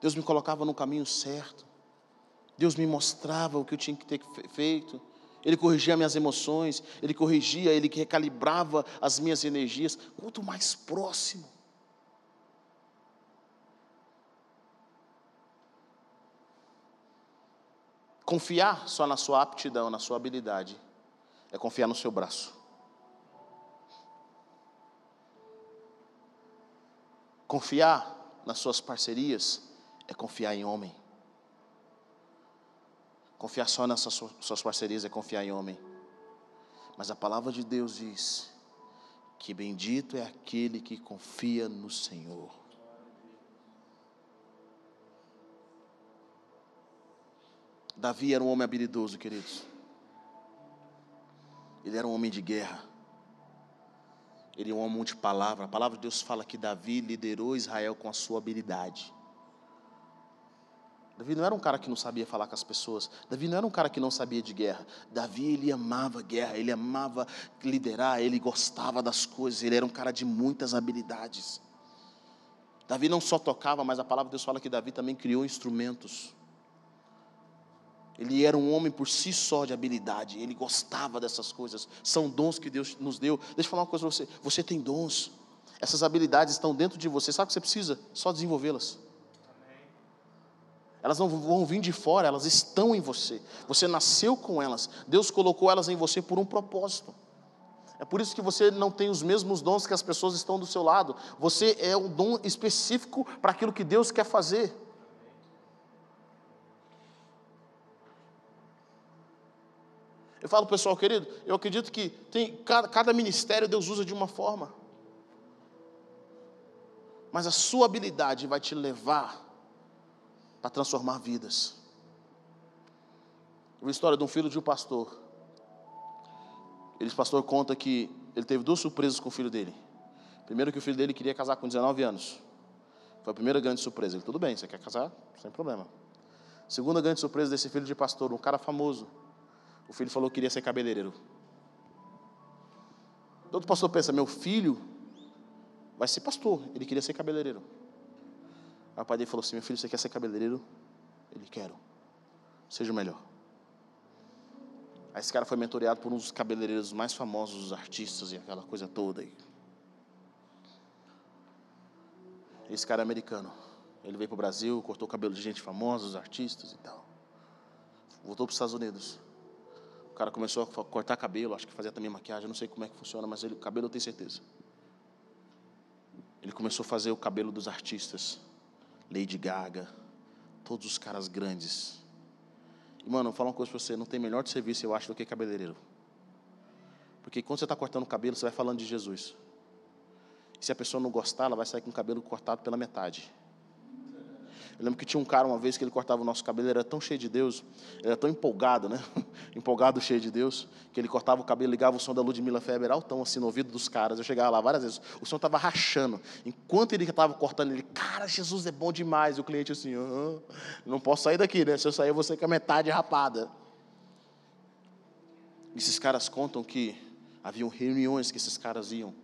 Deus me colocava no caminho certo. Deus me mostrava o que eu tinha que ter feito. Ele corrigia minhas emoções, ele corrigia, ele recalibrava as minhas energias. Quanto mais próximo. Confiar só na sua aptidão, na sua habilidade, é confiar no seu braço. Confiar nas suas parcerias é confiar em homem. Confiar só nessas suas parcerias é confiar em homem. Mas a palavra de Deus diz que bendito é aquele que confia no Senhor. Davi era um homem habilidoso, queridos. Ele era um homem de guerra. Ele é um homem de palavra. A palavra de Deus fala que Davi liderou Israel com a sua habilidade. Davi não era um cara que não sabia falar com as pessoas. Davi não era um cara que não sabia de guerra. Davi, ele amava guerra, ele amava liderar, ele gostava das coisas, ele era um cara de muitas habilidades. Davi não só tocava, mas a palavra de Deus fala que Davi também criou instrumentos. Ele era um homem por si só de habilidade, ele gostava dessas coisas. São dons que Deus nos deu. Deixa eu falar uma coisa para você: você tem dons, essas habilidades estão dentro de você. Sabe o que você precisa? Só desenvolvê-las. Elas não vão vir de fora, elas estão em você. Você nasceu com elas. Deus colocou elas em você por um propósito. É por isso que você não tem os mesmos dons que as pessoas estão do seu lado. Você é um dom específico para aquilo que Deus quer fazer. Eu falo, pessoal querido, eu acredito que tem cada, cada ministério Deus usa de uma forma. Mas a sua habilidade vai te levar para transformar vidas. Uma história de um filho de um pastor. Esse pastor conta que ele teve duas surpresas com o filho dele. Primeiro que o filho dele queria casar com 19 anos. Foi a primeira grande surpresa. Ele, tudo bem, você quer casar? Sem problema. Segunda grande surpresa desse filho de pastor, um cara famoso. O filho falou que queria ser cabeleireiro. Todo pastor pensa, meu filho vai ser pastor. Ele queria ser cabeleireiro. Aí o pai dele falou assim: Meu filho, você quer ser cabeleireiro? Ele quero. Seja o melhor. Aí esse cara foi mentoreado por um dos cabeleireiros mais famosos, os artistas e aquela coisa toda aí. Esse cara é americano. Ele veio para o Brasil, cortou o cabelo de gente famosa, os artistas e tal. Voltou para os Estados Unidos. Cara começou a cortar cabelo, acho que fazia também maquiagem, não sei como é que funciona, mas ele, cabelo eu tenho certeza. Ele começou a fazer o cabelo dos artistas. Lady Gaga, todos os caras grandes. E, mano, vou falar uma coisa para você: não tem melhor serviço, eu acho, do que cabeleireiro. Porque quando você está cortando o cabelo, você vai falando de Jesus. E se a pessoa não gostar, ela vai sair com o cabelo cortado pela metade. Eu lembro que tinha um cara uma vez que ele cortava o nosso cabelo, ele era tão cheio de Deus, ele era tão empolgado, né? empolgado, cheio de Deus, que ele cortava o cabelo, ligava o som da Ludmilla Feber altão assim no ouvido dos caras. Eu chegava lá várias vezes, o som estava rachando. Enquanto ele estava cortando, ele, cara, Jesus é bom demais. E o cliente assim, não posso sair daqui, né? Se eu sair, eu vou ser com a metade rapada. Esses caras contam que haviam reuniões que esses caras iam,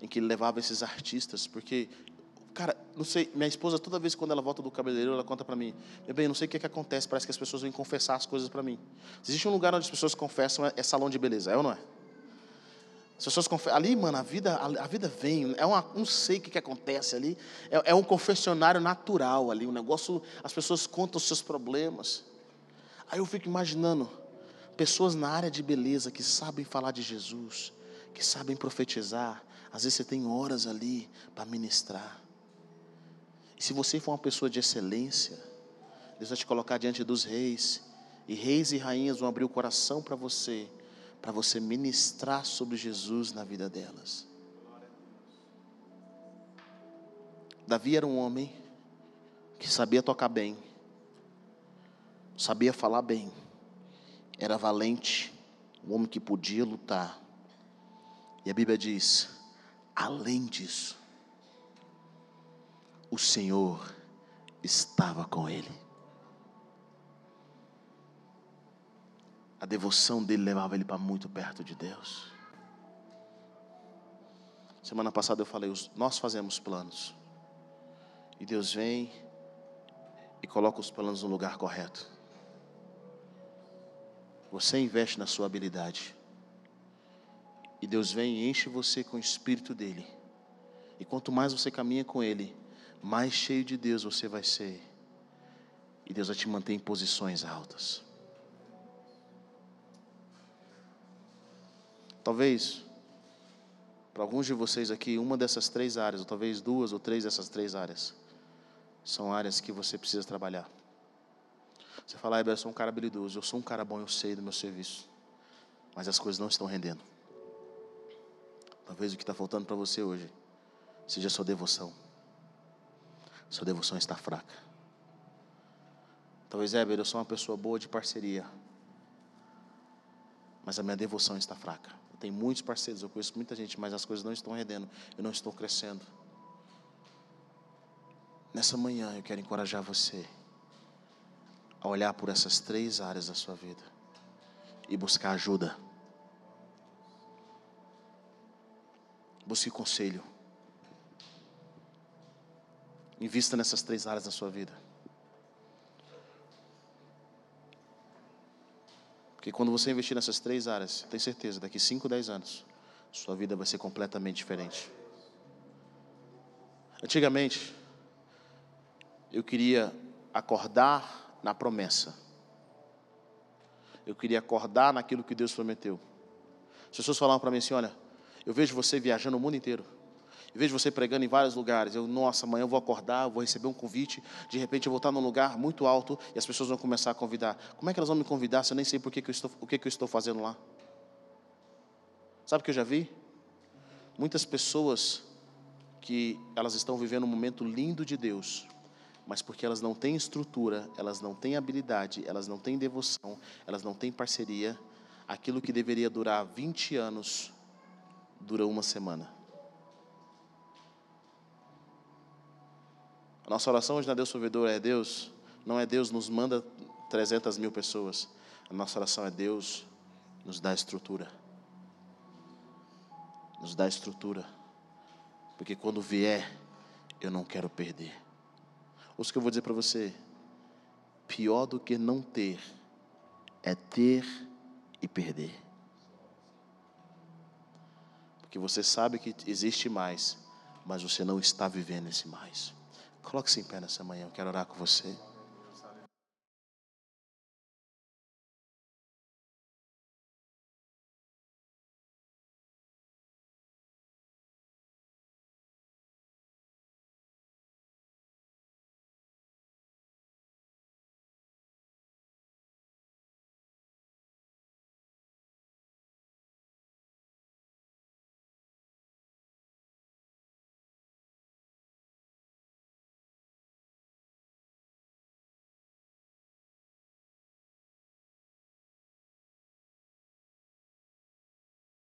em que ele levava esses artistas, porque Cara, não sei, minha esposa, toda vez quando ela volta do cabeleireiro, ela conta para mim: Meu bem, não sei o que, é que acontece, parece que as pessoas vêm confessar as coisas para mim. Existe um lugar onde as pessoas confessam, é, é salão de beleza, é ou não é? As pessoas confessam. Ali, mano, a vida, a, vida vem. É uma, não sei o que, que acontece ali. É, é um confessionário natural ali. Um negócio. As pessoas contam os seus problemas. Aí eu fico imaginando pessoas na área de beleza que sabem falar de Jesus, que sabem profetizar. Às vezes você tem horas ali para ministrar. Se você for uma pessoa de excelência, Deus vai te colocar diante dos reis, e reis e rainhas vão abrir o coração para você, para você ministrar sobre Jesus na vida delas. Davi era um homem que sabia tocar bem, sabia falar bem, era valente, um homem que podia lutar. E a Bíblia diz: além disso, o Senhor estava com ele. A devoção dele levava ele para muito perto de Deus. Semana passada eu falei, nós fazemos planos. E Deus vem e coloca os planos no lugar correto. Você investe na sua habilidade. E Deus vem e enche você com o espírito dele. E quanto mais você caminha com ele, mais cheio de Deus você vai ser. E Deus vai te manter em posições altas. Talvez, para alguns de vocês aqui, uma dessas três áreas, ou talvez duas ou três dessas três áreas, são áreas que você precisa trabalhar. Você fala, ah, eu sou um cara habilidoso, eu sou um cara bom, eu sei do meu serviço, mas as coisas não estão rendendo. Talvez o que está faltando para você hoje seja sua devoção. Sua devoção está fraca. Talvez, Heber, eu sou uma pessoa boa de parceria. Mas a minha devoção está fraca. Eu tenho muitos parceiros, eu conheço muita gente, mas as coisas não estão rendendo. Eu não estou crescendo. Nessa manhã eu quero encorajar você a olhar por essas três áreas da sua vida e buscar ajuda. Busque conselho. Invista nessas três áreas da sua vida. Porque quando você investir nessas três áreas, tem certeza, daqui 5, 10 anos, sua vida vai ser completamente diferente. Antigamente, eu queria acordar na promessa. Eu queria acordar naquilo que Deus prometeu. As pessoas falavam para mim assim: olha, eu vejo você viajando o mundo inteiro. Eu vejo você pregando em vários lugares. Eu, nossa, amanhã eu vou acordar, eu vou receber um convite. De repente eu vou estar num lugar muito alto e as pessoas vão começar a convidar. Como é que elas vão me convidar se eu nem sei por que, que eu estou, o que, que eu estou fazendo lá? Sabe o que eu já vi? Muitas pessoas que elas estão vivendo um momento lindo de Deus, mas porque elas não têm estrutura, elas não têm habilidade, elas não têm devoção, elas não têm parceria, aquilo que deveria durar 20 anos dura uma semana. Nossa oração hoje na Deus Provedor é Deus, não é Deus nos manda 300 mil pessoas. A nossa oração é Deus nos dá estrutura. Nos dá estrutura. Porque quando vier, eu não quero perder. Ouça o que eu vou dizer para você. Pior do que não ter é ter e perder. Porque você sabe que existe mais, mas você não está vivendo esse mais. Coloque-se em pé nessa manhã, eu quero orar com você.